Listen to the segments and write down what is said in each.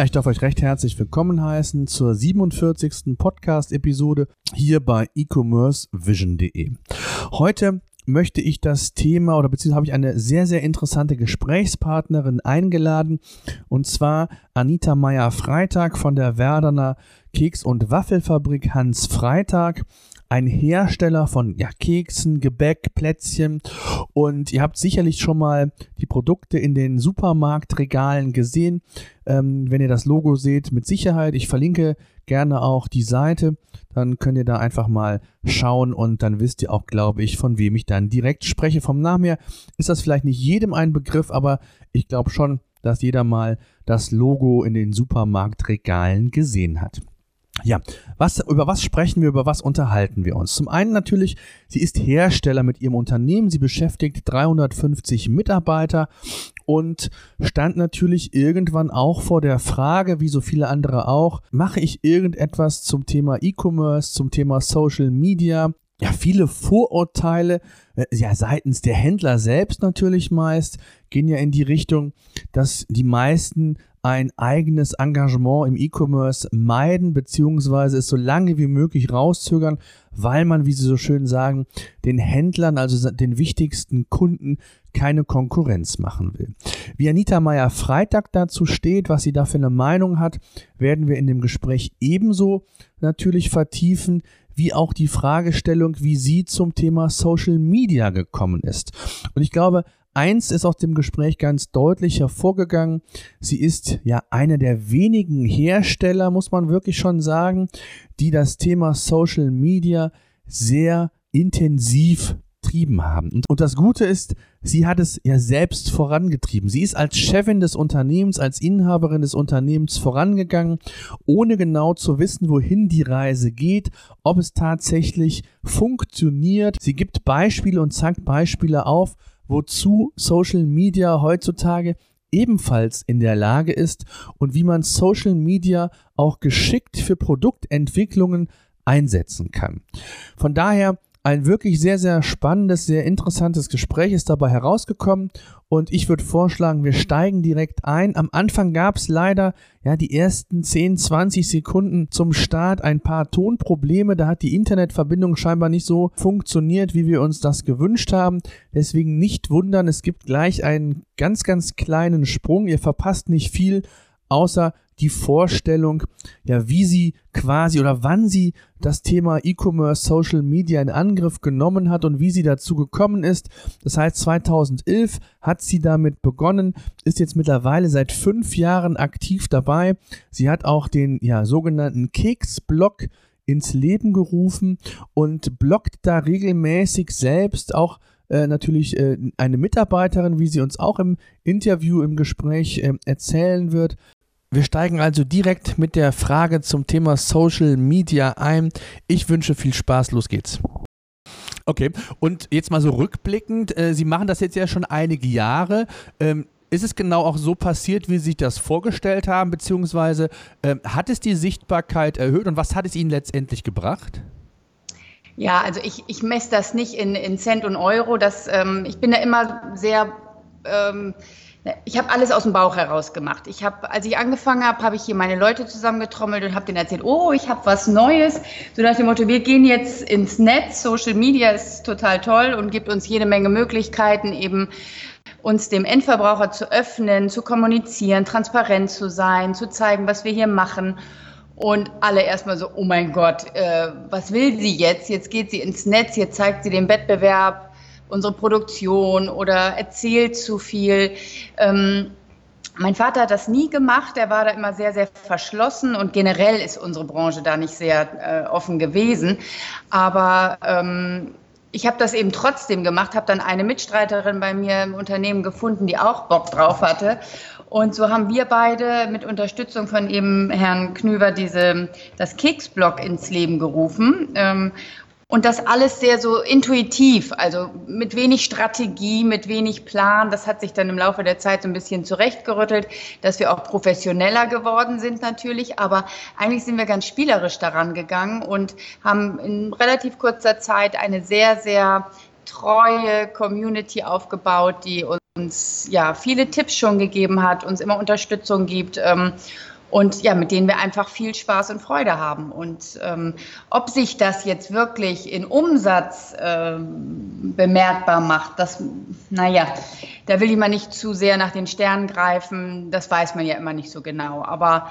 Ja, ich darf euch recht herzlich willkommen heißen zur 47. Podcast-Episode hier bei e-commercevision.de. Heute möchte ich das Thema oder beziehungsweise habe ich eine sehr, sehr interessante Gesprächspartnerin eingeladen und zwar Anita Meyer-Freitag von der Werdener Keks- und Waffelfabrik Hans Freitag ein Hersteller von ja, Keksen, Gebäck, Plätzchen und ihr habt sicherlich schon mal die Produkte in den Supermarktregalen gesehen. Ähm, wenn ihr das Logo seht, mit Sicherheit. Ich verlinke gerne auch die Seite. Dann könnt ihr da einfach mal schauen und dann wisst ihr auch, glaube ich, von wem ich dann direkt spreche. Vom Namen her ist das vielleicht nicht jedem ein Begriff, aber ich glaube schon, dass jeder mal das Logo in den Supermarktregalen gesehen hat. Ja, was, über was sprechen wir, über was unterhalten wir uns? Zum einen natürlich, sie ist Hersteller mit ihrem Unternehmen, sie beschäftigt 350 Mitarbeiter und stand natürlich irgendwann auch vor der Frage, wie so viele andere auch, mache ich irgendetwas zum Thema E-Commerce, zum Thema Social Media? Ja, viele Vorurteile, äh, ja, seitens der Händler selbst natürlich meist, gehen ja in die Richtung, dass die meisten ein eigenes Engagement im E-Commerce meiden, beziehungsweise es so lange wie möglich rauszögern, weil man, wie Sie so schön sagen, den Händlern, also den wichtigsten Kunden, keine Konkurrenz machen will. Wie Anita Meyer Freitag dazu steht, was sie da für eine Meinung hat, werden wir in dem Gespräch ebenso natürlich vertiefen, wie auch die Fragestellung, wie sie zum Thema Social Media gekommen ist. Und ich glaube, Eins ist aus dem Gespräch ganz deutlich hervorgegangen. Sie ist ja einer der wenigen Hersteller, muss man wirklich schon sagen, die das Thema Social Media sehr intensiv getrieben haben. Und, und das Gute ist, sie hat es ja selbst vorangetrieben. Sie ist als Chefin des Unternehmens, als Inhaberin des Unternehmens vorangegangen, ohne genau zu wissen, wohin die Reise geht, ob es tatsächlich funktioniert. Sie gibt Beispiele und zeigt Beispiele auf, wozu Social Media heutzutage ebenfalls in der Lage ist und wie man Social Media auch geschickt für Produktentwicklungen einsetzen kann. Von daher ein wirklich sehr, sehr spannendes, sehr interessantes Gespräch ist dabei herausgekommen und ich würde vorschlagen, wir steigen direkt ein. Am Anfang gab es leider ja die ersten 10, 20 Sekunden zum Start ein paar Tonprobleme. Da hat die Internetverbindung scheinbar nicht so funktioniert, wie wir uns das gewünscht haben. Deswegen nicht wundern, es gibt gleich einen ganz, ganz kleinen Sprung. Ihr verpasst nicht viel, außer die Vorstellung, ja, wie sie quasi oder wann sie das Thema E-Commerce, Social Media in Angriff genommen hat und wie sie dazu gekommen ist. Das heißt, 2011 hat sie damit begonnen, ist jetzt mittlerweile seit fünf Jahren aktiv dabei. Sie hat auch den ja, sogenannten Keks-Blog ins Leben gerufen und bloggt da regelmäßig selbst auch äh, natürlich äh, eine Mitarbeiterin, wie sie uns auch im Interview, im Gespräch äh, erzählen wird. Wir steigen also direkt mit der Frage zum Thema Social Media ein. Ich wünsche viel Spaß, los geht's. Okay, und jetzt mal so rückblickend, äh, Sie machen das jetzt ja schon einige Jahre. Ähm, ist es genau auch so passiert, wie Sie sich das vorgestellt haben, beziehungsweise ähm, hat es die Sichtbarkeit erhöht und was hat es Ihnen letztendlich gebracht? Ja, also ich, ich messe das nicht in, in Cent und Euro. Das, ähm, ich bin da immer sehr ähm, ich habe alles aus dem Bauch heraus gemacht. Ich habe, als ich angefangen habe, habe ich hier meine Leute zusammengetrommelt und habe denen erzählt, oh, ich habe was Neues. So nach dem Motto, wir gehen jetzt ins Netz, Social Media ist total toll und gibt uns jede Menge Möglichkeiten, eben uns dem Endverbraucher zu öffnen, zu kommunizieren, transparent zu sein, zu zeigen, was wir hier machen. Und alle erstmal so, oh mein Gott, äh, was will sie jetzt? Jetzt geht sie ins Netz, jetzt zeigt sie den Wettbewerb unsere Produktion oder erzählt zu viel. Ähm, mein Vater hat das nie gemacht, er war da immer sehr, sehr verschlossen und generell ist unsere Branche da nicht sehr äh, offen gewesen. Aber ähm, ich habe das eben trotzdem gemacht, habe dann eine Mitstreiterin bei mir im Unternehmen gefunden, die auch Bock drauf hatte. Und so haben wir beide mit Unterstützung von eben Herrn Knüver diese, das Keksblog ins Leben gerufen. Ähm, und das alles sehr so intuitiv, also mit wenig Strategie, mit wenig Plan. Das hat sich dann im Laufe der Zeit so ein bisschen zurechtgerüttelt, dass wir auch professioneller geworden sind natürlich. Aber eigentlich sind wir ganz spielerisch daran gegangen und haben in relativ kurzer Zeit eine sehr, sehr treue Community aufgebaut, die uns ja viele Tipps schon gegeben hat, uns immer Unterstützung gibt. Ähm, und ja, mit denen wir einfach viel Spaß und Freude haben. Und ähm, ob sich das jetzt wirklich in Umsatz ähm, bemerkbar macht, das, naja, da will ich mal nicht zu sehr nach den Sternen greifen, das weiß man ja immer nicht so genau. Aber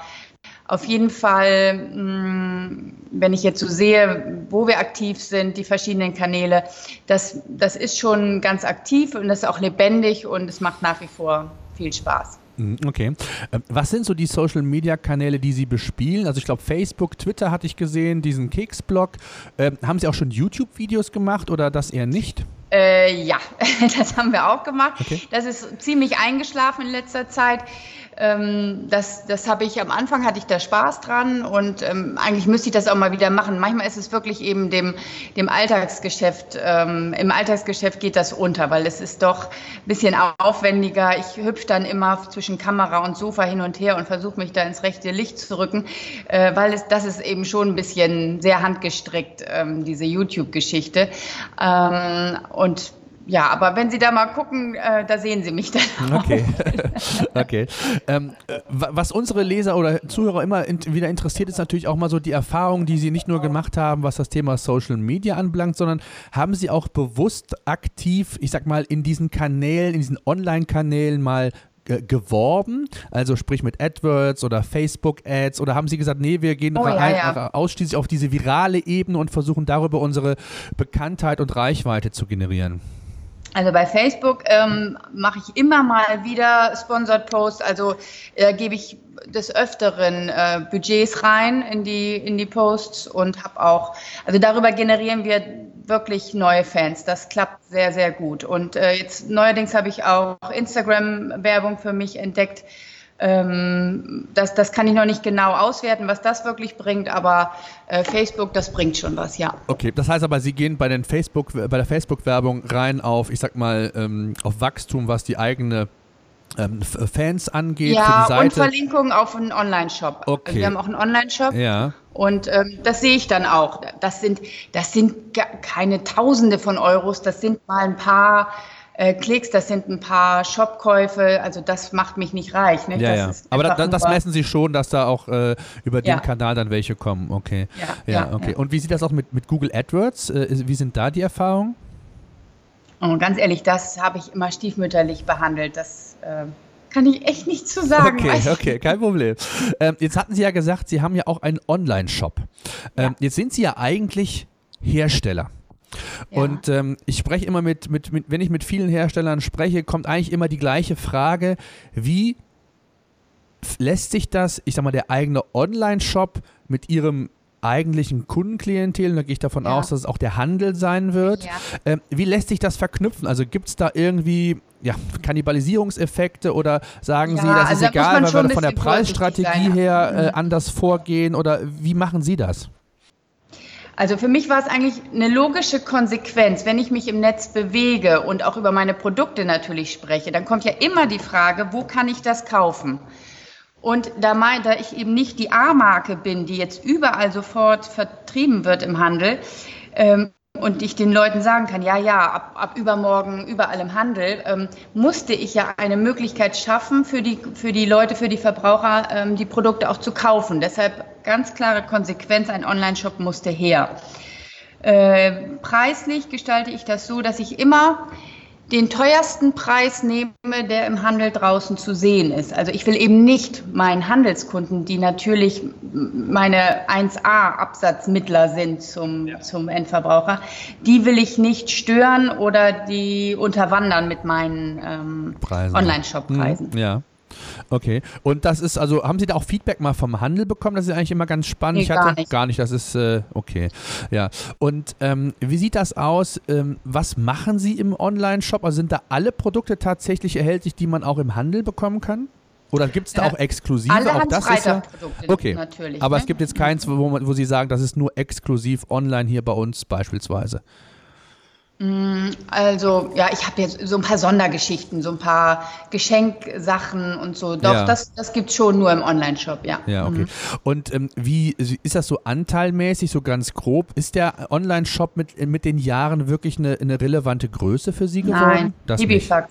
auf jeden Fall, mm, wenn ich jetzt so sehe, wo wir aktiv sind, die verschiedenen Kanäle, das, das ist schon ganz aktiv und das ist auch lebendig und es macht nach wie vor viel Spaß. Mhm, okay. Ähm, was sind so die Social Media Kanäle, die Sie bespielen? Also ich glaube Facebook, Twitter hatte ich gesehen, diesen Keksblog. Ähm, haben Sie auch schon YouTube-Videos gemacht oder das eher nicht? Äh, ja, das haben wir auch gemacht. Okay. Das ist ziemlich eingeschlafen in letzter Zeit. Ähm, das das habe ich am Anfang hatte ich da Spaß dran und ähm, eigentlich müsste ich das auch mal wieder machen. Manchmal ist es wirklich eben dem, dem Alltagsgeschäft, ähm, im Alltagsgeschäft geht das unter, weil es ist doch ein bisschen aufwendiger. Ich hüpfe dann immer zwischen Kamera und Sofa hin und her und versuche mich da ins rechte Licht zu rücken, äh, weil es, das ist eben schon ein bisschen sehr handgestrickt, ähm, diese YouTube-Geschichte. Ähm, und ja, aber wenn Sie da mal gucken, äh, da sehen Sie mich dann. Auch. Okay. okay. Ähm, was unsere Leser oder Zuhörer immer in, wieder interessiert, ist natürlich auch mal so die Erfahrung, die Sie nicht nur gemacht haben, was das Thema Social Media anbelangt, sondern haben Sie auch bewusst aktiv, ich sag mal, in diesen Kanälen, in diesen Online-Kanälen mal geworben, also sprich mit AdWords oder Facebook-Ads oder haben Sie gesagt, nee, wir gehen oh, ja, ja. ausschließlich auf diese virale Ebene und versuchen darüber unsere Bekanntheit und Reichweite zu generieren? Also bei Facebook ähm, mache ich immer mal wieder Sponsored Posts, also äh, gebe ich des Öfteren äh, Budgets rein in die, in die Posts und habe auch, also darüber generieren wir wirklich neue Fans. Das klappt sehr, sehr gut. Und äh, jetzt neuerdings habe ich auch Instagram-Werbung für mich entdeckt ähm, das, das kann ich noch nicht genau auswerten, was das wirklich bringt, aber äh, Facebook, das bringt schon was, ja. Okay, das heißt aber, Sie gehen bei, den Facebook, bei der Facebook-Werbung rein auf, ich sag mal, ähm, auf Wachstum, was die eigene ähm, Fans angeht ja, und Verlinkungen auf einen Online-Shop. Okay. Wir haben auch einen Online-Shop. Ja. Und ähm, das sehe ich dann auch. Das sind, das sind keine Tausende von Euros, das sind mal ein paar äh, Klicks, das sind ein paar Shopkäufe, also das macht mich nicht reich. Ne? Ja, ja. Aber da, das messen Sie schon, dass da auch äh, über den ja. Kanal dann welche kommen. Okay. Ja, ja, okay. Und wie sieht das auch mit, mit Google AdWords? Äh, wie sind da die Erfahrungen? Und ganz ehrlich, das habe ich immer stiefmütterlich behandelt. Das äh, kann ich echt nicht zu sagen. Okay, okay, kein Problem. Ähm, jetzt hatten Sie ja gesagt, Sie haben ja auch einen Online-Shop. Ähm, jetzt sind Sie ja eigentlich Hersteller. Und ähm, ich spreche immer mit, mit, mit, wenn ich mit vielen Herstellern spreche, kommt eigentlich immer die gleiche Frage, wie lässt sich das, ich sag mal, der eigene Online-Shop mit ihrem eigentlichen Kundenklientel, da gehe ich davon ja. aus, dass es auch der Handel sein wird. Ja. Ähm, wie lässt sich das verknüpfen? Also gibt es da irgendwie ja, Kannibalisierungseffekte oder sagen ja, Sie, das also ist egal, weil wir von der Preisstrategie her äh, mhm. anders vorgehen oder wie machen Sie das? Also für mich war es eigentlich eine logische Konsequenz, wenn ich mich im Netz bewege und auch über meine Produkte natürlich spreche, dann kommt ja immer die Frage, wo kann ich das kaufen? Und da, mein, da ich eben nicht die A-Marke bin, die jetzt überall sofort vertrieben wird im Handel, ähm, und ich den Leuten sagen kann, ja, ja, ab, ab übermorgen überall im Handel, ähm, musste ich ja eine Möglichkeit schaffen, für die, für die Leute, für die Verbraucher ähm, die Produkte auch zu kaufen. Deshalb ganz klare Konsequenz, ein Online-Shop musste her. Äh, preislich gestalte ich das so, dass ich immer den teuersten Preis nehme, der im Handel draußen zu sehen ist. Also ich will eben nicht meinen Handelskunden, die natürlich meine 1A-Absatzmittler sind zum, ja. zum Endverbraucher, die will ich nicht stören oder die unterwandern mit meinen ähm, Online-Shop-Preisen. Hm, ja. Okay. Und das ist, also haben Sie da auch Feedback mal vom Handel bekommen? Das ist eigentlich immer ganz spannend. Nee, ich hatte gar nicht. gar nicht, das ist äh, okay. Ja. Und ähm, wie sieht das aus? Ähm, was machen Sie im Online-Shop? Also sind da alle Produkte tatsächlich erhältlich, die man auch im Handel bekommen kann? Oder gibt es da auch exklusive? Alle auch das ist ja, okay. natürlich. Aber ne? es gibt jetzt keins, wo, wo Sie sagen, das ist nur exklusiv online hier bei uns beispielsweise. Mm, also, ja, ich habe jetzt so ein paar Sondergeschichten, so ein paar Geschenksachen und so. Doch, ja. das, das gibt es schon nur im Online-Shop, ja. Ja, okay. Mhm. Und ähm, wie ist das so anteilmäßig, so ganz grob? Ist der Online-Shop mit, mit den Jahren wirklich eine, eine relevante Größe für Sie geworden? Nein, das Ibifax.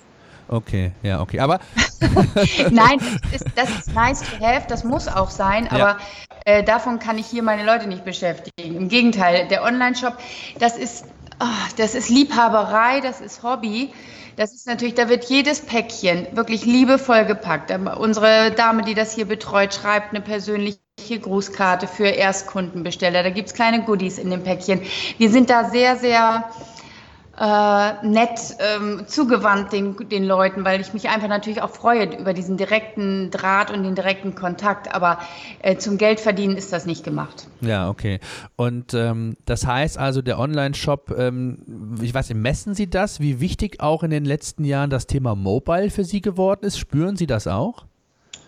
Okay, ja, okay. Aber Nein, das ist, das ist nice to have, das muss auch sein, aber ja. äh, davon kann ich hier meine Leute nicht beschäftigen. Im Gegenteil, der Online-Shop, das ist, oh, das ist Liebhaberei, das ist Hobby. Das ist natürlich, da wird jedes Päckchen wirklich liebevoll gepackt. Unsere Dame, die das hier betreut, schreibt eine persönliche Grußkarte für Erstkundenbesteller. Da gibt es kleine Goodies in dem Päckchen. Wir sind da sehr, sehr äh, nett ähm, zugewandt den, den Leuten, weil ich mich einfach natürlich auch freue über diesen direkten Draht und den direkten Kontakt. Aber äh, zum Geldverdienen ist das nicht gemacht. Ja, okay. Und ähm, das heißt also, der Online-Shop, ähm, ich weiß nicht, messen Sie das, wie wichtig auch in den letzten Jahren das Thema Mobile für Sie geworden ist? Spüren Sie das auch?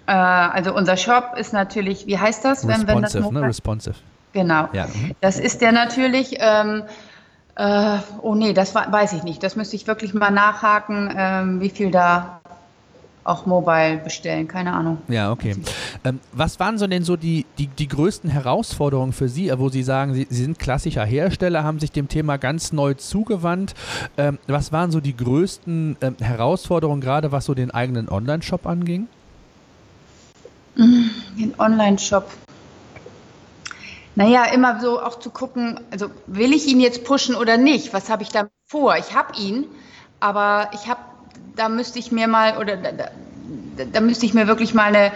Äh, also unser Shop ist natürlich, wie heißt das? Responsive, wenn, wenn das ne? Responsive. Genau. Ja. Mhm. Das ist der natürlich. Ähm, äh, oh nee, das weiß ich nicht. Das müsste ich wirklich mal nachhaken, ähm, wie viel da auch mobile bestellen, keine Ahnung. Ja, okay. Ähm, was waren so denn so die, die, die größten Herausforderungen für Sie, wo Sie sagen, Sie, Sie sind klassischer Hersteller, haben sich dem Thema ganz neu zugewandt. Ähm, was waren so die größten ähm, Herausforderungen, gerade was so den eigenen Online-Shop anging? Den Online-Shop. Naja, immer so auch zu gucken, also will ich ihn jetzt pushen oder nicht? Was habe ich da vor? Ich habe ihn, aber ich habe, da müsste ich mir mal, oder da, da, da müsste ich mir wirklich mal eine,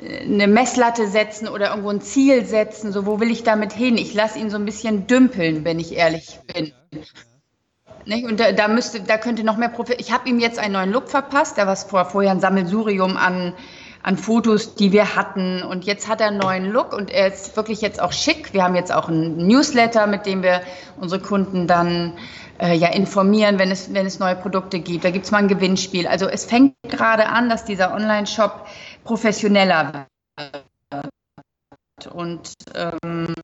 eine Messlatte setzen oder irgendwo ein Ziel setzen. So, wo will ich damit hin? Ich lasse ihn so ein bisschen dümpeln, wenn ich ehrlich bin. Nicht? Und da, da, müsste, da könnte noch mehr Profit. Ich habe ihm jetzt einen neuen Look verpasst. Da war vor, vorher ein Sammelsurium an an Fotos, die wir hatten. Und jetzt hat er einen neuen Look und er ist wirklich jetzt auch schick. Wir haben jetzt auch einen Newsletter, mit dem wir unsere Kunden dann äh, ja informieren, wenn es, wenn es neue Produkte gibt. Da gibt es mal ein Gewinnspiel. Also es fängt gerade an, dass dieser Online-Shop professioneller wird. Und ähm,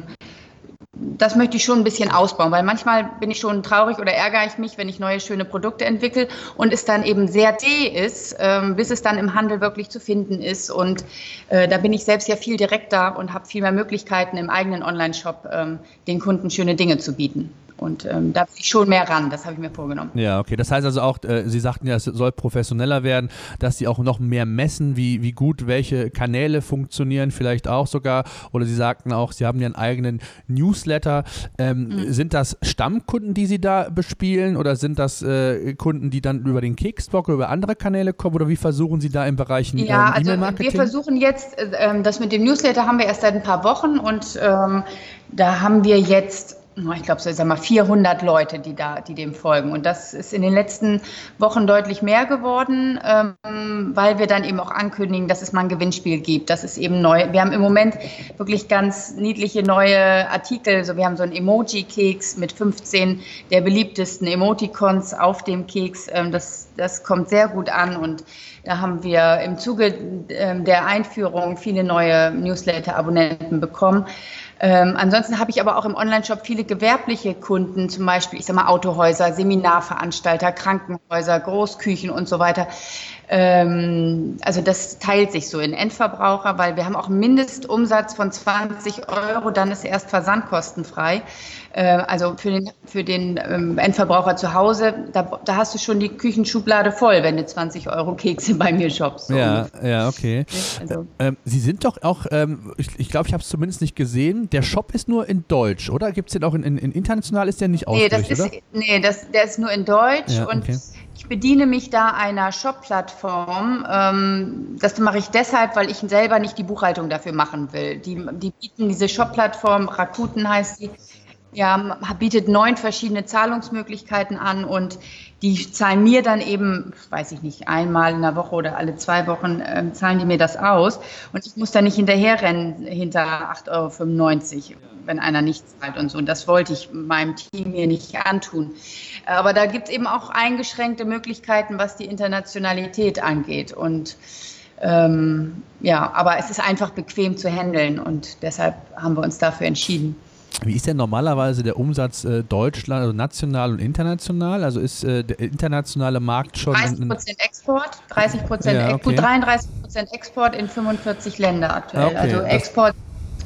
das möchte ich schon ein bisschen ausbauen, weil manchmal bin ich schon traurig oder ärgere ich mich, wenn ich neue schöne Produkte entwickle und es dann eben sehr zäh ist, ähm, bis es dann im Handel wirklich zu finden ist. Und äh, da bin ich selbst ja viel direkter und habe viel mehr Möglichkeiten im eigenen Online-Shop ähm, den Kunden schöne Dinge zu bieten. Und ähm, da bin ich schon mehr ran, das habe ich mir vorgenommen. Ja, okay. Das heißt also auch, äh, Sie sagten ja, es soll professioneller werden, dass Sie auch noch mehr messen, wie, wie gut welche Kanäle funktionieren, vielleicht auch sogar. Oder Sie sagten auch, Sie haben ja einen eigenen Newsletter. Ähm, mhm. Sind das Stammkunden, die Sie da bespielen oder sind das äh, Kunden, die dann über den Kicksblog oder über andere Kanäle kommen? Oder wie versuchen Sie da im Bereich ja, ähm, E-Mail-Marketing? Also wir versuchen jetzt, äh, das mit dem Newsletter haben wir erst seit ein paar Wochen und ähm, da haben wir jetzt ich glaube, so sag mal 400 Leute, die da, die dem folgen. Und das ist in den letzten Wochen deutlich mehr geworden, ähm, weil wir dann eben auch ankündigen, dass es mal ein Gewinnspiel gibt. Das ist eben neu. Wir haben im Moment wirklich ganz niedliche neue Artikel. Also wir haben so einen Emoji-Keks mit 15 der beliebtesten Emoticons auf dem Keks. Ähm, das, das kommt sehr gut an und da haben wir im Zuge ähm, der Einführung viele neue Newsletter-Abonnenten bekommen. Ähm, ansonsten habe ich aber auch im Online-Shop viele gewerbliche Kunden, zum Beispiel, ich sage mal Autohäuser, Seminarveranstalter, Krankenhäuser, Großküchen und so weiter. Ähm, also das teilt sich so in Endverbraucher, weil wir haben auch einen Mindestumsatz von 20 Euro, dann ist erst versandkostenfrei. Äh, also für den, für den ähm, Endverbraucher zu Hause, da, da hast du schon die Küchenschublade voll, wenn du 20 Euro Kekse bei mir shoppst. Ja, ja, okay. Also. Ähm, Sie sind doch auch, ähm, ich glaube, ich, glaub, ich habe es zumindest nicht gesehen, der Shop ist nur in Deutsch, oder? Gibt es den auch in, in, in, international, ist der nicht nee, das ist, oder? Nee, das, der ist nur in Deutsch ja, okay. und ich bediene mich da einer Shop-Plattform. Ähm, das mache ich deshalb, weil ich selber nicht die Buchhaltung dafür machen will. Die, die bieten diese Shop-Plattform, Rakuten heißt die, ja, bietet neun verschiedene Zahlungsmöglichkeiten an und die zahlen mir dann eben, weiß ich nicht, einmal in der Woche oder alle zwei Wochen äh, zahlen die mir das aus und ich muss da nicht hinterherrennen hinter 8,95 Euro, wenn einer nicht zahlt und so. Und das wollte ich meinem Team hier nicht antun. Aber da gibt es eben auch eingeschränkte Möglichkeiten, was die Internationalität angeht und ähm, ja, aber es ist einfach bequem zu handeln und deshalb haben wir uns dafür entschieden. Wie ist denn normalerweise der Umsatz äh, Deutschland, also national und international? Also ist äh, der internationale Markt schon. 30 Prozent Export, 30 Prozent ja, okay. 33 Prozent Export in 45 Länder aktuell. Okay, also Export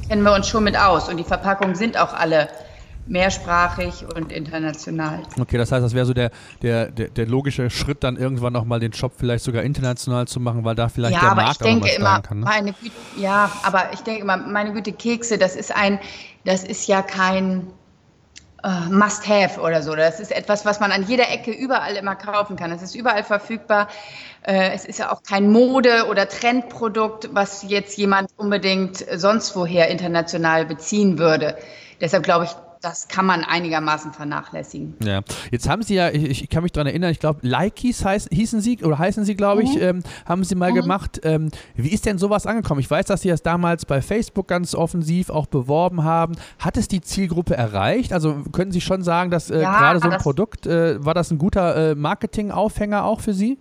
kennen wir uns schon mit aus und die Verpackungen sind auch alle mehrsprachig und international. Okay, das heißt, das wäre so der, der, der, der, logische Schritt, dann irgendwann nochmal den Shop vielleicht sogar international zu machen, weil da vielleicht ja, der aber Markt ich denke immer, kann. Ne? Meine Güte, ja, aber ich denke immer, meine Güte, Kekse, das ist ein, das ist ja kein uh, Must-Have oder so. Das ist etwas, was man an jeder Ecke überall immer kaufen kann. Es ist überall verfügbar. Uh, es ist ja auch kein Mode- oder Trendprodukt, was jetzt jemand unbedingt sonst woher international beziehen würde. Deshalb glaube ich, das kann man einigermaßen vernachlässigen. Ja, jetzt haben Sie ja, ich, ich kann mich daran erinnern, ich glaube, Likes heiß, hießen Sie oder heißen Sie, glaube ich, mhm. ähm, haben Sie mal mhm. gemacht. Ähm, wie ist denn sowas angekommen? Ich weiß, dass Sie das damals bei Facebook ganz offensiv auch beworben haben. Hat es die Zielgruppe erreicht? Also können Sie schon sagen, dass äh, ja, gerade so ein Produkt, äh, war das ein guter äh, Marketing-Aufhänger auch für Sie?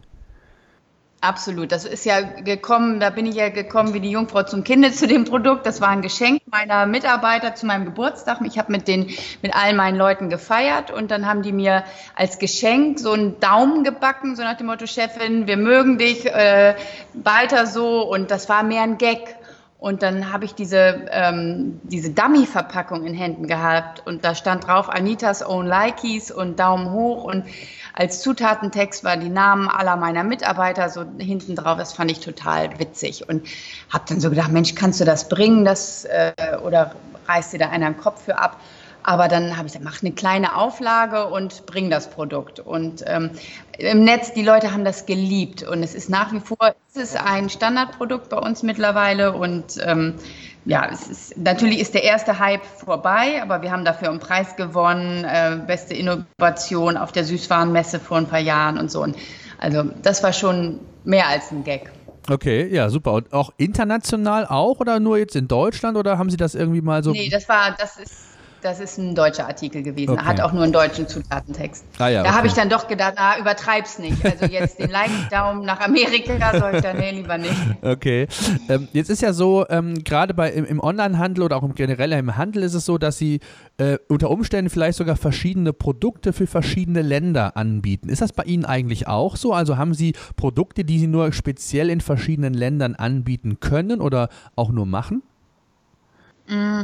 Absolut. Das ist ja gekommen, da bin ich ja gekommen wie die Jungfrau zum Kinde zu dem Produkt. Das war ein Geschenk meiner Mitarbeiter zu meinem Geburtstag. Ich habe mit den, mit all meinen Leuten gefeiert und dann haben die mir als Geschenk so einen Daumen gebacken, so nach dem Motto, Chefin, wir mögen dich, äh, weiter so. Und das war mehr ein Gag. Und dann habe ich diese, ähm, diese Dummy-Verpackung in Händen gehabt und da stand drauf Anitas Own Likeys und Daumen hoch und als Zutatentext waren die Namen aller meiner Mitarbeiter so hinten drauf. Das fand ich total witzig und habe dann so gedacht, Mensch, kannst du das bringen, das äh, oder reißt dir da einer den Kopf für ab? Aber dann habe ich gesagt, mach eine kleine Auflage und bring das Produkt. Und ähm, im Netz, die Leute haben das geliebt und es ist nach wie vor, es ist ein Standardprodukt bei uns mittlerweile und ähm, ja, es ist, natürlich ist der erste Hype vorbei, aber wir haben dafür einen Preis gewonnen, äh, beste Innovation auf der Süßwarenmesse vor ein paar Jahren und so. Und also das war schon mehr als ein Gag. Okay, ja, super. Und auch international auch oder nur jetzt in Deutschland oder haben Sie das irgendwie mal so? Nee, das war, das ist das ist ein deutscher Artikel gewesen. Okay. Hat auch nur einen deutschen Zutatentext. Ah, ja, da okay. habe ich dann doch gedacht, na, übertreib's nicht. Also jetzt den Like-Daumen nach Amerika soll ich dann, nee, lieber nicht. Okay. Ähm, jetzt ist ja so, ähm, gerade bei im, im Onlinehandel oder auch im generell im Handel ist es so, dass sie äh, unter Umständen vielleicht sogar verschiedene Produkte für verschiedene Länder anbieten. Ist das bei Ihnen eigentlich auch so? Also haben Sie Produkte, die Sie nur speziell in verschiedenen Ländern anbieten können oder auch nur machen? Mm.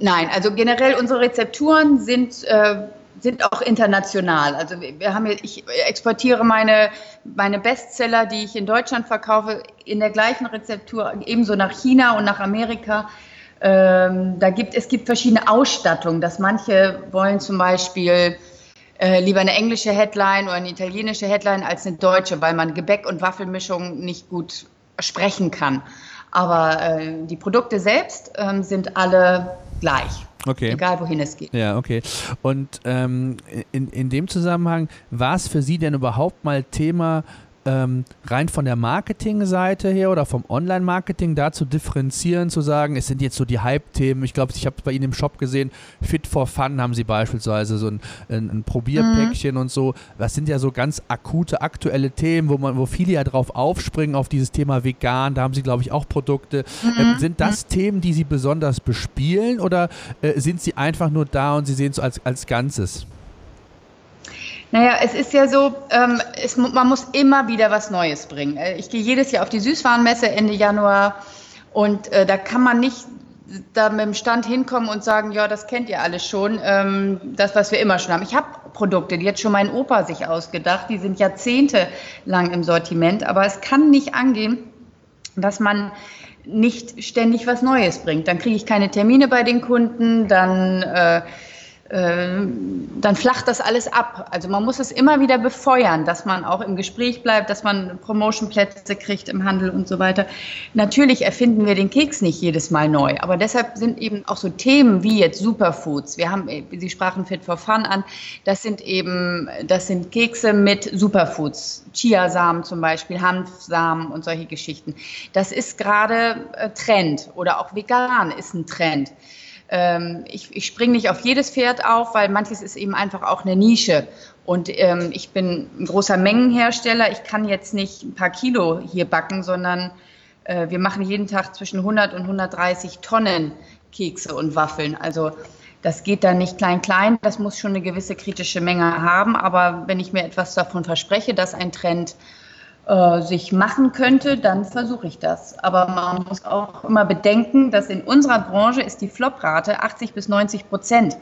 Nein, also generell unsere Rezepturen sind, äh, sind auch international. Also wir haben ich exportiere meine, meine Bestseller, die ich in Deutschland verkaufe, in der gleichen Rezeptur ebenso nach China und nach Amerika. Ähm, da gibt, es gibt verschiedene Ausstattungen, dass manche wollen zum Beispiel äh, lieber eine englische Headline oder eine italienische Headline als eine deutsche, weil man Gebäck- und Waffelmischung nicht gut sprechen kann. Aber äh, die Produkte selbst ähm, sind alle gleich. Okay. Egal wohin es geht. Ja, okay. Und ähm, in, in dem Zusammenhang, war es für Sie denn überhaupt mal Thema, ähm, rein von der Marketingseite her oder vom Online-Marketing da zu differenzieren, zu sagen, es sind jetzt so die Hype-Themen. Ich glaube, ich habe bei Ihnen im Shop gesehen, Fit for Fun haben Sie beispielsweise so ein, ein, ein Probierpäckchen mhm. und so. Das sind ja so ganz akute, aktuelle Themen, wo man, wo viele ja drauf aufspringen auf dieses Thema vegan. Da haben Sie, glaube ich, auch Produkte. Mhm. Ähm, sind das mhm. Themen, die Sie besonders bespielen oder äh, sind Sie einfach nur da und Sie sehen es als, als Ganzes? Naja, es ist ja so, ähm, es, man muss immer wieder was Neues bringen. Äh, ich gehe jedes Jahr auf die Süßwarenmesse Ende Januar und äh, da kann man nicht da mit dem Stand hinkommen und sagen, ja, das kennt ihr alles schon, ähm, das, was wir immer schon haben. Ich habe Produkte, die hat schon mein Opa sich ausgedacht, die sind jahrzehntelang im Sortiment, aber es kann nicht angehen, dass man nicht ständig was Neues bringt. Dann kriege ich keine Termine bei den Kunden, dann äh, dann flacht das alles ab. Also man muss es immer wieder befeuern, dass man auch im Gespräch bleibt, dass man Promotionplätze kriegt im Handel und so weiter. Natürlich erfinden wir den Keks nicht jedes Mal neu, aber deshalb sind eben auch so Themen wie jetzt Superfoods. Wir haben, Sie sprachen Fit for Fun an. Das sind eben, das sind Kekse mit Superfoods, Chiasamen zum Beispiel, Hanfsamen und solche Geschichten. Das ist gerade äh, Trend oder auch vegan ist ein Trend ähm, ich, ich springe nicht auf jedes Pferd auf, weil manches ist eben einfach auch eine Nische. Und ähm, ich bin ein großer Mengenhersteller. Ich kann jetzt nicht ein paar Kilo hier backen, sondern äh, wir machen jeden Tag zwischen 100 und 130 Tonnen Kekse und Waffeln. Also das geht dann nicht klein klein. Das muss schon eine gewisse kritische Menge haben. Aber wenn ich mir etwas davon verspreche, dass ein Trend äh, sich machen könnte, dann versuche ich das. Aber man muss auch immer bedenken, dass in unserer Branche ist die Floprate 80 bis 90 Prozent.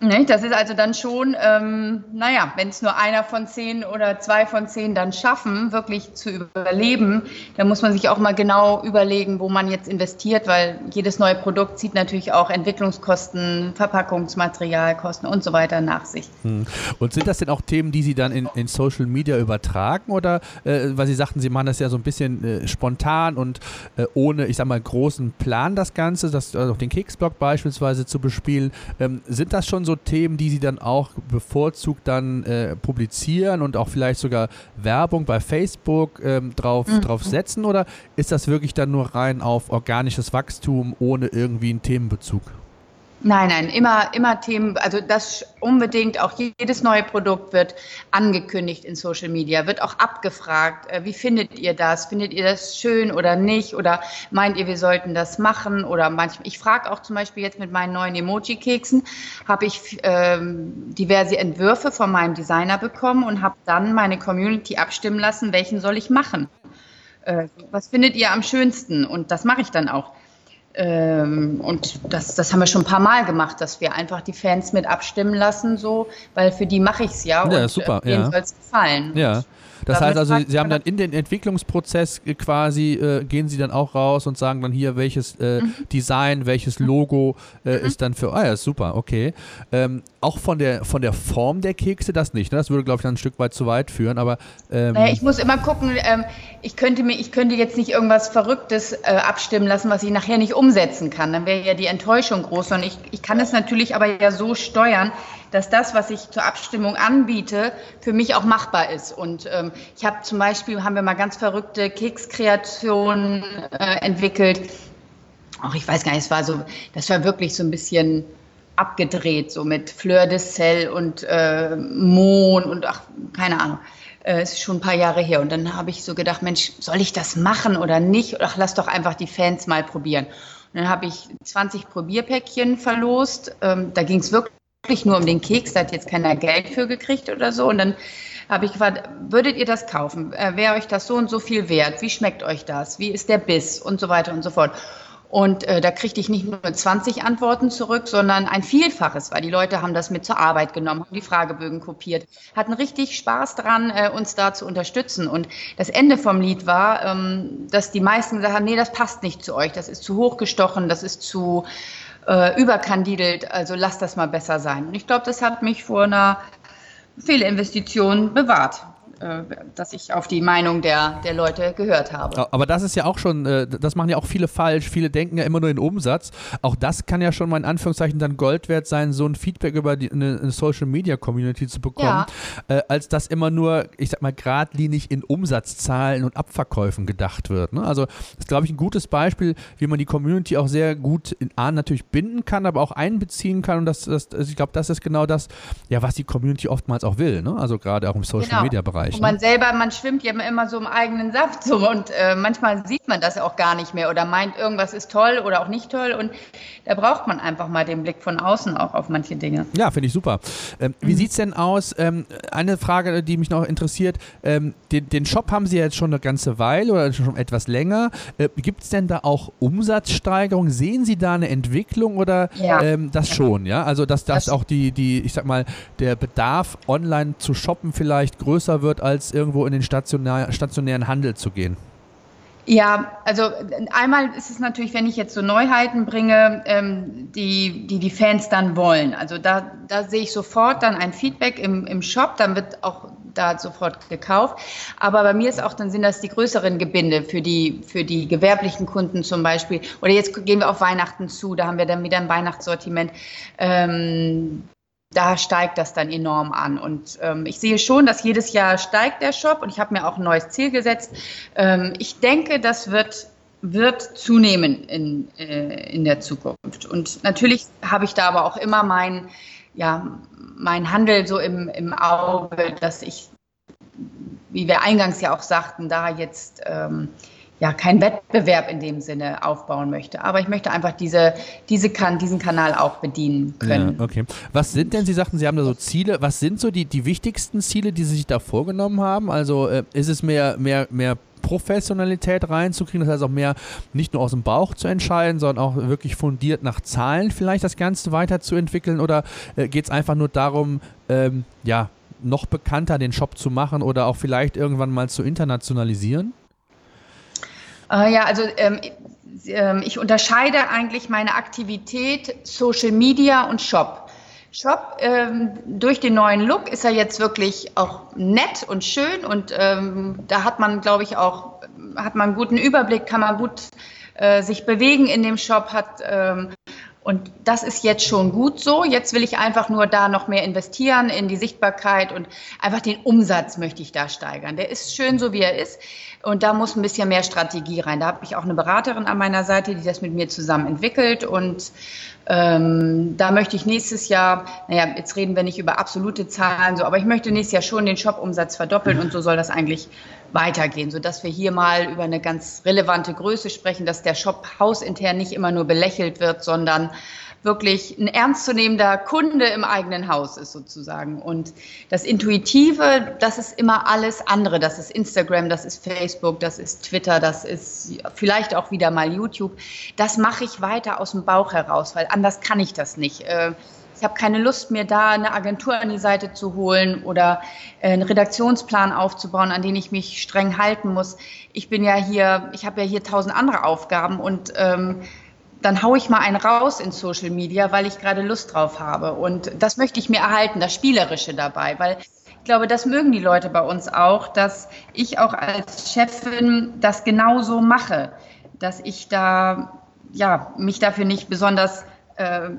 Ne, das ist also dann schon, ähm, naja, wenn es nur einer von zehn oder zwei von zehn dann schaffen, wirklich zu überleben, dann muss man sich auch mal genau überlegen, wo man jetzt investiert, weil jedes neue Produkt zieht natürlich auch Entwicklungskosten, Verpackungsmaterialkosten und so weiter nach sich. Hm. Und sind das denn auch Themen, die Sie dann in, in Social Media übertragen oder, äh, weil Sie sagten, Sie machen das ja so ein bisschen äh, spontan und äh, ohne, ich sag mal, großen Plan das Ganze, das, also den Keksblock beispielsweise zu bespielen, ähm, sind das schon so Themen, die Sie dann auch bevorzugt dann äh, publizieren und auch vielleicht sogar Werbung bei Facebook ähm, drauf, mhm. drauf setzen? Oder ist das wirklich dann nur rein auf organisches Wachstum ohne irgendwie einen Themenbezug? Nein, nein, immer, immer Themen, also das unbedingt, auch jedes neue Produkt wird angekündigt in Social Media, wird auch abgefragt, äh, wie findet ihr das? Findet ihr das schön oder nicht? Oder meint ihr, wir sollten das machen? Oder manchmal, ich frage auch zum Beispiel jetzt mit meinen neuen Emoji-Keksen, habe ich ähm, diverse Entwürfe von meinem Designer bekommen und habe dann meine Community abstimmen lassen, welchen soll ich machen? Äh, was findet ihr am schönsten? Und das mache ich dann auch. Ähm, und das, das haben wir schon ein paar Mal gemacht, dass wir einfach die Fans mit abstimmen lassen, so, weil für die mache ich es ja. Ja, und, super. Äh, denen ja. soll es gefallen. Ja. Das heißt also, Sie haben dann in den Entwicklungsprozess quasi, äh, gehen Sie dann auch raus und sagen dann hier, welches äh, mhm. Design, welches Logo äh, mhm. ist dann für, ah ja, super, okay. Ähm, auch von der, von der Form der Kekse das nicht, ne? das würde, glaube ich, dann ein Stück weit zu weit führen, aber... Ähm, naja, ich muss immer gucken, ähm, ich, könnte mir, ich könnte jetzt nicht irgendwas Verrücktes äh, abstimmen lassen, was ich nachher nicht umsetzen kann, dann wäre ja die Enttäuschung groß und ich, ich kann es natürlich aber ja so steuern, dass das, was ich zur Abstimmung anbiete, für mich auch machbar ist. Und ähm, ich habe zum Beispiel, haben wir mal ganz verrückte Kekskreationen äh, entwickelt. Auch ich weiß gar nicht, es war so, das war wirklich so ein bisschen abgedreht, so mit Fleur de Sel und äh, Mohn und ach, keine Ahnung. Äh, es ist schon ein paar Jahre her. Und dann habe ich so gedacht, Mensch, soll ich das machen oder nicht? Ach, lass doch einfach die Fans mal probieren. Und dann habe ich 20 Probierpäckchen verlost. Ähm, da ging es wirklich wirklich nur um den Keks, da hat jetzt keiner Geld für gekriegt oder so. Und dann habe ich gefragt, würdet ihr das kaufen? Äh, Wäre euch das so und so viel wert? Wie schmeckt euch das? Wie ist der Biss? Und so weiter und so fort. Und äh, da kriegte ich nicht nur 20 Antworten zurück, sondern ein Vielfaches, weil die Leute haben das mit zur Arbeit genommen, haben die Fragebögen kopiert, hatten richtig Spaß dran, äh, uns da zu unterstützen. Und das Ende vom Lied war, ähm, dass die meisten gesagt haben, nee, das passt nicht zu euch, das ist zu hochgestochen, das ist zu äh, überkandidelt, also lasst das mal besser sein. Und ich glaube, das hat mich vor einer Fehlinvestition bewahrt. Äh, dass ich auf die Meinung der, der Leute gehört habe. Aber das ist ja auch schon, äh, das machen ja auch viele falsch. Viele denken ja immer nur in Umsatz. Auch das kann ja schon mal in Anführungszeichen dann Gold wert sein, so ein Feedback über die, eine, eine Social Media Community zu bekommen, ja. äh, als dass immer nur, ich sag mal, geradlinig in Umsatzzahlen und Abverkäufen gedacht wird. Ne? Also, das ist, glaube ich, ein gutes Beispiel, wie man die Community auch sehr gut in A natürlich binden kann, aber auch einbeziehen kann. Und das, das also ich glaube, das ist genau das, ja, was die Community oftmals auch will. Ne? Also, gerade auch im Social genau. Media Bereich. Und man ne? selber, man schwimmt ja immer so im eigenen Saft so und äh, manchmal sieht man das auch gar nicht mehr oder meint, irgendwas ist toll oder auch nicht toll und da braucht man einfach mal den Blick von außen auch auf manche Dinge. Ja, finde ich super. Ähm, wie mhm. sieht es denn aus? Ähm, eine Frage, die mich noch interessiert, ähm, den, den, Shop haben Sie jetzt schon eine ganze Weile oder schon etwas länger. Äh, Gibt es denn da auch Umsatzsteigerung? Sehen Sie da eine Entwicklung oder ja. Ähm, das schon, ja? Also dass, dass das auch die, die, ich sag mal, der Bedarf online zu shoppen vielleicht größer wird als irgendwo in den stationär, stationären Handel zu gehen? Ja, also einmal ist es natürlich, wenn ich jetzt so Neuheiten bringe, ähm, die, die die Fans dann wollen. Also da, da sehe ich sofort dann ein Feedback im, im Shop, dann wird auch da sofort gekauft. Aber bei mir ist auch, dann sind das die größeren Gebinde für die, für die gewerblichen Kunden zum Beispiel. Oder jetzt gehen wir auf Weihnachten zu, da haben wir dann wieder ein Weihnachtssortiment. Ähm, da steigt das dann enorm an. Und ähm, ich sehe schon, dass jedes Jahr steigt der Shop und ich habe mir auch ein neues Ziel gesetzt. Ähm, ich denke, das wird, wird zunehmen in, äh, in der Zukunft. Und natürlich habe ich da aber auch immer mein, ja, mein Handel so im, im Auge, dass ich, wie wir eingangs ja auch sagten, da jetzt ähm, ja, keinen Wettbewerb in dem Sinne aufbauen möchte. Aber ich möchte einfach diese, diese kan diesen Kanal auch bedienen können. Ja, okay. Was sind denn, Sie sagten, Sie haben da so Ziele, was sind so die, die wichtigsten Ziele, die Sie sich da vorgenommen haben? Also äh, ist es mehr, mehr, mehr Professionalität reinzukriegen, das heißt auch mehr nicht nur aus dem Bauch zu entscheiden, sondern auch wirklich fundiert nach Zahlen vielleicht das Ganze weiterzuentwickeln oder äh, geht es einfach nur darum, ähm, ja, noch bekannter den Shop zu machen oder auch vielleicht irgendwann mal zu internationalisieren? Äh, ja, also ähm, ähm, ich unterscheide eigentlich meine Aktivität Social Media und Shop. Shop, ähm, durch den neuen Look ist er jetzt wirklich auch nett und schön und ähm, da hat man, glaube ich, auch hat man einen guten Überblick, kann man gut äh, sich bewegen in dem Shop, hat ähm, und das ist jetzt schon gut so. Jetzt will ich einfach nur da noch mehr investieren in die Sichtbarkeit und einfach den Umsatz möchte ich da steigern. Der ist schön so, wie er ist. Und da muss ein bisschen mehr Strategie rein. Da habe ich auch eine Beraterin an meiner Seite, die das mit mir zusammen entwickelt. Und ähm, da möchte ich nächstes Jahr, naja, jetzt reden wir nicht über absolute Zahlen, so, aber ich möchte nächstes Jahr schon den Shop-Umsatz verdoppeln und so soll das eigentlich weitergehen, sodass wir hier mal über eine ganz relevante Größe sprechen, dass der Shop hausintern nicht immer nur belächelt wird, sondern wirklich ein ernstzunehmender Kunde im eigenen Haus ist sozusagen. Und das Intuitive, das ist immer alles andere. Das ist Instagram, das ist Facebook, das ist Twitter, das ist vielleicht auch wieder mal YouTube. Das mache ich weiter aus dem Bauch heraus, weil anders kann ich das nicht. Äh, ich habe keine Lust mehr da, eine Agentur an die Seite zu holen oder äh, einen Redaktionsplan aufzubauen, an den ich mich streng halten muss. Ich bin ja hier, ich habe ja hier tausend andere Aufgaben und ähm, dann haue ich mal einen raus in Social Media, weil ich gerade Lust drauf habe. Und das möchte ich mir erhalten, das Spielerische dabei, weil ich glaube, das mögen die Leute bei uns auch, dass ich auch als Chefin das genauso mache, dass ich da, ja, mich dafür nicht besonders äh,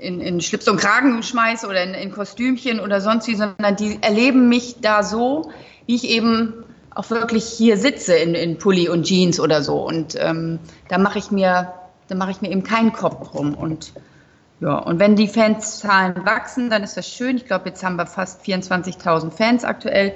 in, in Schlips und Kragen schmeiße oder in, in Kostümchen oder sonst wie, sondern die erleben mich da so, wie ich eben auch wirklich hier sitze in, in Pulli und Jeans oder so. Und ähm, da mache ich mir dann mache ich mir eben keinen Kopf drum. Und ja, und wenn die Fanzahlen wachsen, dann ist das schön. Ich glaube, jetzt haben wir fast 24.000 Fans aktuell.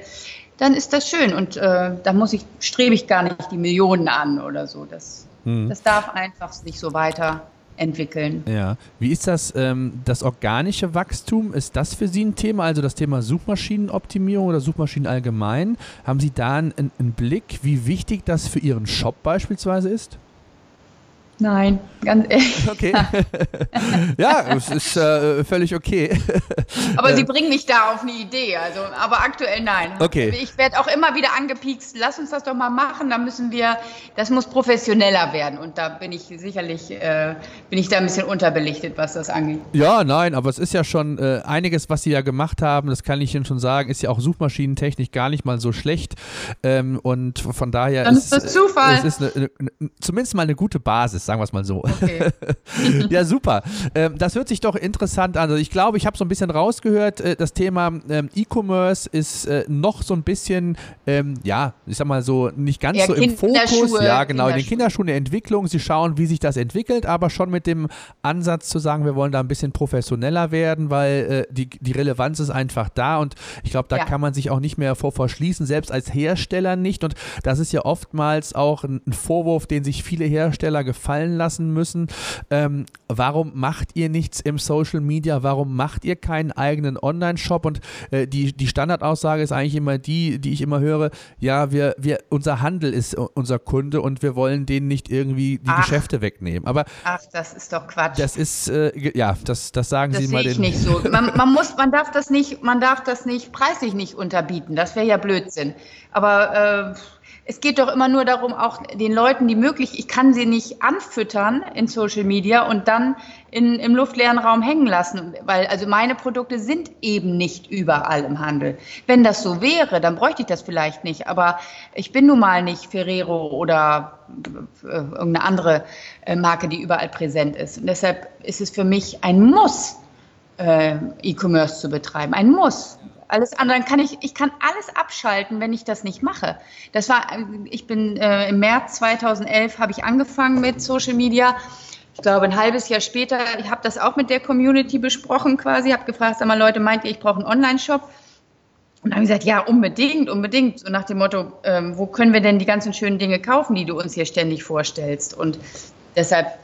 Dann ist das schön und äh, da muss ich strebe ich gar nicht die Millionen an oder so. Das, hm. das darf einfach sich so weiterentwickeln. Ja, wie ist das, ähm, das organische Wachstum? Ist das für Sie ein Thema, also das Thema Suchmaschinenoptimierung oder Suchmaschinen allgemein? Haben Sie da einen, einen Blick, wie wichtig das für Ihren Shop beispielsweise ist? Nein, ganz ehrlich. Okay. ja, es ist äh, völlig okay. aber Sie bringen mich da auf eine Idee, also, aber aktuell nein. Okay. Ich werde auch immer wieder angepiekst, lass uns das doch mal machen, da müssen wir, das muss professioneller werden und da bin ich sicherlich, äh, bin ich da ein bisschen unterbelichtet, was das angeht. Ja, nein, aber es ist ja schon äh, einiges, was Sie ja gemacht haben, das kann ich Ihnen schon sagen, ist ja auch suchmaschinentechnisch gar nicht mal so schlecht ähm, und von daher Dann ist, ist das Zufall. Es ist eine, eine, zumindest mal eine gute Basis sagen wir es mal so. Okay. ja, super. Ähm, das hört sich doch interessant an. Also ich glaube, ich habe so ein bisschen rausgehört, äh, das Thema ähm, E-Commerce ist äh, noch so ein bisschen, ähm, ja, ich sag mal so, nicht ganz ja, so im Fokus. Ja, genau, in den Kinderschuhen der Entwicklung. Sie schauen, wie sich das entwickelt, aber schon mit dem Ansatz zu sagen, wir wollen da ein bisschen professioneller werden, weil äh, die, die Relevanz ist einfach da und ich glaube, da ja. kann man sich auch nicht mehr vor verschließen, selbst als Hersteller nicht. Und das ist ja oftmals auch ein, ein Vorwurf, den sich viele Hersteller gefallen gefallen lassen müssen. Ähm, warum macht ihr nichts im Social Media? Warum macht ihr keinen eigenen Online-Shop? Und äh, die, die Standardaussage ist eigentlich immer die, die ich immer höre, ja, wir, wir, unser Handel ist unser Kunde und wir wollen denen nicht irgendwie die ach, Geschäfte wegnehmen. Aber ach, das ist doch Quatsch. Das ist, äh, ja, das, das sagen das Sie mal. Das sehe ich nicht so. Man, man, muss, man darf das nicht, man darf das nicht preislich nicht unterbieten. Das wäre ja Blödsinn. Aber äh, es geht doch immer nur darum, auch den Leuten die möglich, ich kann sie nicht anfüttern in Social Media und dann in, im luftleeren Raum hängen lassen, weil also meine Produkte sind eben nicht überall im Handel. Wenn das so wäre, dann bräuchte ich das vielleicht nicht, aber ich bin nun mal nicht Ferrero oder äh, irgendeine andere äh, Marke, die überall präsent ist. Und deshalb ist es für mich ein Muss, äh, E-Commerce zu betreiben, ein Muss. Alles andere kann ich, ich kann alles abschalten, wenn ich das nicht mache. Das war, ich bin äh, im März 2011 habe ich angefangen mit Social Media. Ich glaube, ein halbes Jahr später, ich habe das auch mit der Community besprochen quasi, habe gefragt, sag mal Leute, meint ihr, ich brauche einen Online-Shop? Und dann haben gesagt, ja, unbedingt, unbedingt. So nach dem Motto, ähm, wo können wir denn die ganzen schönen Dinge kaufen, die du uns hier ständig vorstellst? Und deshalb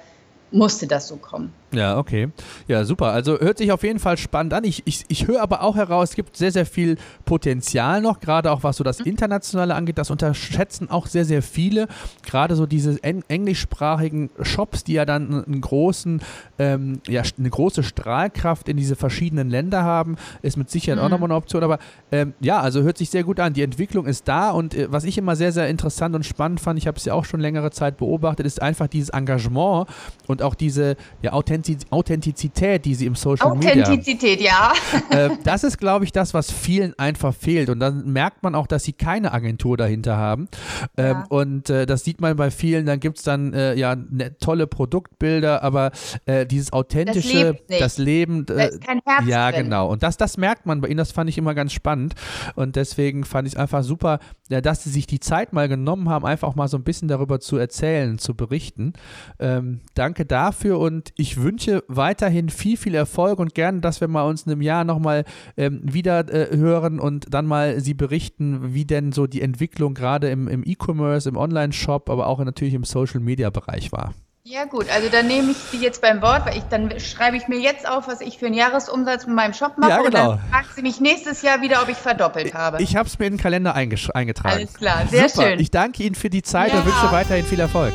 musste das so kommen. Ja, okay. Ja, super. Also hört sich auf jeden Fall spannend an. Ich, ich, ich höre aber auch heraus, es gibt sehr, sehr viel Potenzial noch, gerade auch was so das mhm. Internationale angeht. Das unterschätzen auch sehr, sehr viele. Gerade so diese englischsprachigen Shops, die ja dann einen großen, ähm, ja, eine große Strahlkraft in diese verschiedenen Länder haben, ist mit Sicherheit mhm. auch nochmal eine Option. Aber ähm, ja, also hört sich sehr gut an. Die Entwicklung ist da und äh, was ich immer sehr, sehr interessant und spannend fand, ich habe es ja auch schon längere Zeit beobachtet, ist einfach dieses Engagement und auch diese ja, Authentizität, die sie im Social Media Media Authentizität, ja. Äh, das ist, glaube ich, das, was vielen einfach fehlt. Und dann merkt man auch, dass sie keine Agentur dahinter haben. Ähm, ja. Und äh, das sieht man bei vielen. Dann gibt es dann äh, ja ne, tolle Produktbilder, aber äh, dieses authentische, das, das Leben. da ist kein Herz ja, drin. genau. Und das, das merkt man bei ihnen. Das fand ich immer ganz spannend. Und deswegen fand ich es einfach super, ja, dass sie sich die Zeit mal genommen haben, einfach auch mal so ein bisschen darüber zu erzählen, zu berichten. Ähm, danke dafür und ich wünsche weiterhin viel, viel Erfolg und gerne, dass wir mal uns in einem Jahr nochmal ähm, wieder äh, hören und dann mal Sie berichten, wie denn so die Entwicklung gerade im, im E-Commerce, im Online-Shop, aber auch natürlich im Social-Media-Bereich war. Ja gut, also dann nehme ich Sie jetzt beim Wort, weil ich dann schreibe ich mir jetzt auf, was ich für einen Jahresumsatz mit meinem Shop mache ja, genau. und dann fragen Sie mich nächstes Jahr wieder, ob ich verdoppelt habe. Ich habe es mir in den Kalender eingetragen. Alles klar, sehr Super. schön. Ich danke Ihnen für die Zeit ja. und wünsche weiterhin viel Erfolg.